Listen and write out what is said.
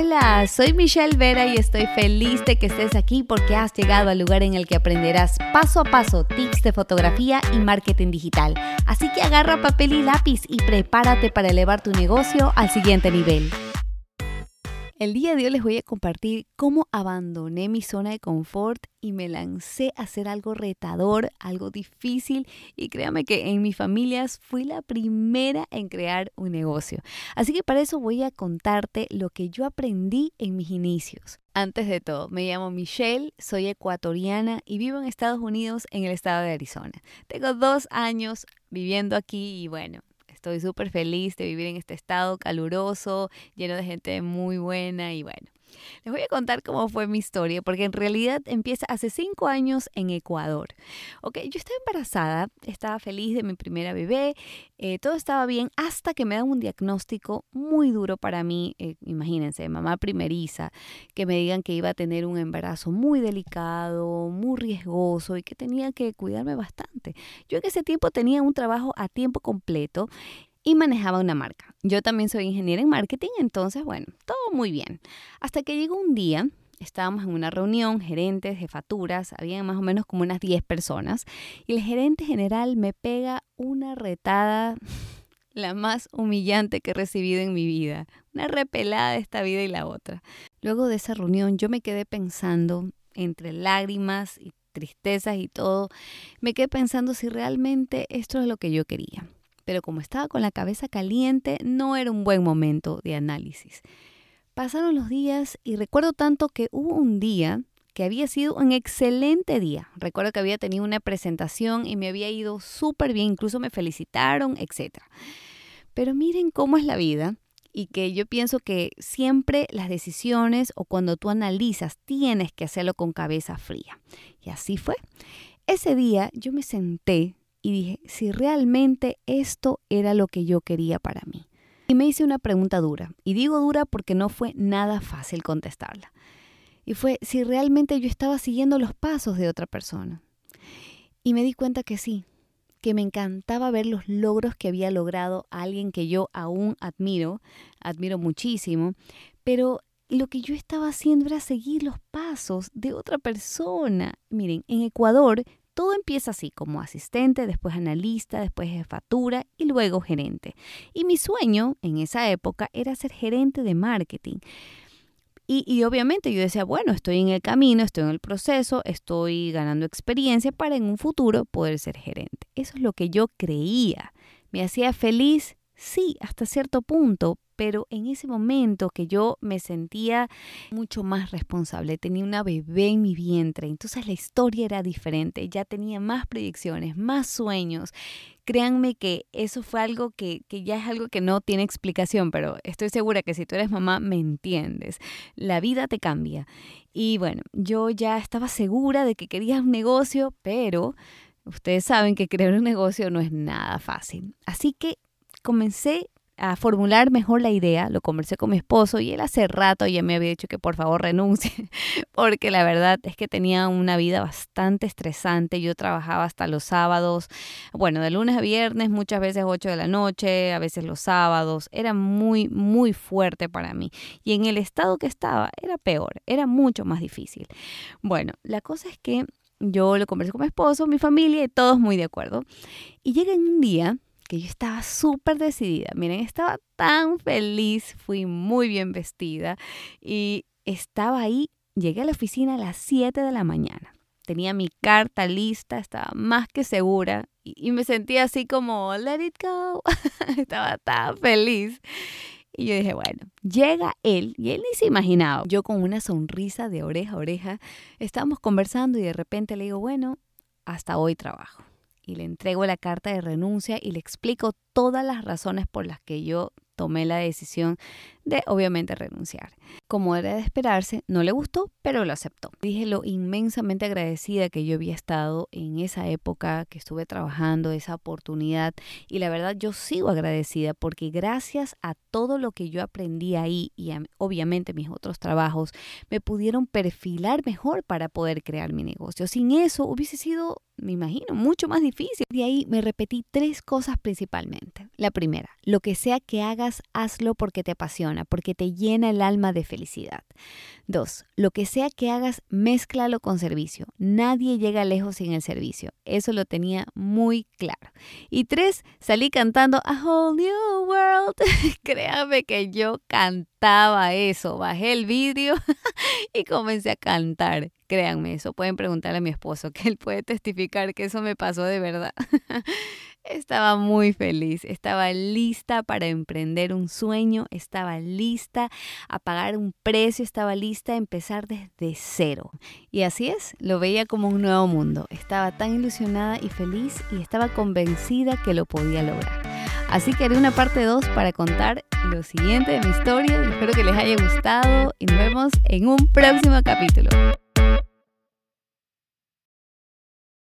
Hola, soy Michelle Vera y estoy feliz de que estés aquí porque has llegado al lugar en el que aprenderás paso a paso tips de fotografía y marketing digital. Así que agarra papel y lápiz y prepárate para elevar tu negocio al siguiente nivel. El día de hoy les voy a compartir cómo abandoné mi zona de confort y me lancé a hacer algo retador, algo difícil y créame que en mi familia fui la primera en crear un negocio. Así que para eso voy a contarte lo que yo aprendí en mis inicios. Antes de todo, me llamo Michelle, soy ecuatoriana y vivo en Estados Unidos, en el estado de Arizona. Tengo dos años viviendo aquí y bueno, Estoy súper feliz de vivir en este estado caluroso, lleno de gente muy buena y bueno. Les voy a contar cómo fue mi historia, porque en realidad empieza hace cinco años en Ecuador. Ok, yo estaba embarazada, estaba feliz de mi primera bebé, eh, todo estaba bien hasta que me dan un diagnóstico muy duro para mí. Eh, imagínense, mamá primeriza, que me digan que iba a tener un embarazo muy delicado, muy riesgoso y que tenía que cuidarme bastante. Yo en ese tiempo tenía un trabajo a tiempo completo y manejaba una marca. Yo también soy ingeniera en marketing, entonces, bueno, todo muy bien. Hasta que llegó un día, estábamos en una reunión, gerentes, jefaturas, había más o menos como unas 10 personas, y el gerente general me pega una retada, la más humillante que he recibido en mi vida, una repelada de esta vida y la otra. Luego de esa reunión yo me quedé pensando entre lágrimas y tristezas y todo, me quedé pensando si realmente esto es lo que yo quería pero como estaba con la cabeza caliente, no era un buen momento de análisis. Pasaron los días y recuerdo tanto que hubo un día que había sido un excelente día. Recuerdo que había tenido una presentación y me había ido súper bien, incluso me felicitaron, etc. Pero miren cómo es la vida y que yo pienso que siempre las decisiones o cuando tú analizas tienes que hacerlo con cabeza fría. Y así fue. Ese día yo me senté y dije si realmente esto era lo que yo quería para mí. Y me hice una pregunta dura, y digo dura porque no fue nada fácil contestarla. Y fue si realmente yo estaba siguiendo los pasos de otra persona. Y me di cuenta que sí, que me encantaba ver los logros que había logrado alguien que yo aún admiro, admiro muchísimo, pero lo que yo estaba haciendo era seguir los pasos de otra persona. Miren, en Ecuador todo empieza así, como asistente, después analista, después jefatura y luego gerente. Y mi sueño en esa época era ser gerente de marketing. Y, obviamente yo decía, bueno, estoy en el camino, estoy en el proceso, estoy ganando experiencia para en un futuro poder ser gerente. Eso es lo que yo creía. ¿Me hacía feliz? Sí, hasta cierto punto, pero en ese momento que yo me sentía mucho más responsable, tenía una bebé en mi vientre, entonces la historia era diferente, ya tenía más proyecciones, más sueños. Créanme que eso fue algo que, que ya es algo que no tiene explicación, pero estoy segura que si tú eres mamá me entiendes. La vida te cambia. Y bueno, yo ya estaba segura de que quería un negocio, pero ustedes saben que crear un negocio no es nada fácil. Así que comencé a formular mejor la idea, lo conversé con mi esposo y él hace rato ya me había dicho que por favor renuncie, porque la verdad es que tenía una vida bastante estresante, yo trabajaba hasta los sábados, bueno, de lunes a viernes, muchas veces 8 de la noche, a veces los sábados, era muy, muy fuerte para mí y en el estado que estaba era peor, era mucho más difícil. Bueno, la cosa es que yo lo conversé con mi esposo, mi familia y todos muy de acuerdo. Y llega un día que yo estaba súper decidida. Miren, estaba tan feliz, fui muy bien vestida y estaba ahí, llegué a la oficina a las 7 de la mañana. Tenía mi carta lista, estaba más que segura y, me sentía así como, let it go. estaba tan feliz. Y yo dije, bueno, llega él, y él ni se imaginaba. Yo con una sonrisa de oreja a oreja, estábamos conversando y de repente le digo, bueno, hasta hoy trabajo y le entrego la carta de renuncia y le explico todas las razones por las que yo tomé la decisión de obviamente renunciar. Como era de esperarse, no le gustó, pero lo aceptó. Dije lo inmensamente agradecida que yo había estado en esa época que estuve trabajando, esa oportunidad. Y la verdad yo sigo agradecida porque gracias a todo lo que yo aprendí ahí y obviamente mis otros trabajos, me pudieron perfilar mejor para poder crear mi negocio. Sin eso hubiese sido me imagino, mucho más difícil. De ahí me repetí tres cosas principalmente. La primera, lo que sea que hagas, hazlo porque te apasiona porque te llena el alma de felicidad. Dos, lo que sea que hagas, mézclalo con servicio. Nadie llega lejos sin el servicio. Eso lo tenía muy claro. Y tres, salí cantando A Whole New World. Créame que yo cantaba eso. Bajé el vídeo y comencé a cantar. Créanme, eso pueden preguntarle a mi esposo, que él puede testificar que eso me pasó de verdad. Estaba muy feliz, estaba lista para emprender un sueño, estaba lista a pagar un precio, estaba lista a empezar desde cero. Y así es, lo veía como un nuevo mundo. Estaba tan ilusionada y feliz y estaba convencida que lo podía lograr. Así que haré una parte 2 para contar lo siguiente de mi historia espero que les haya gustado y nos vemos en un próximo capítulo.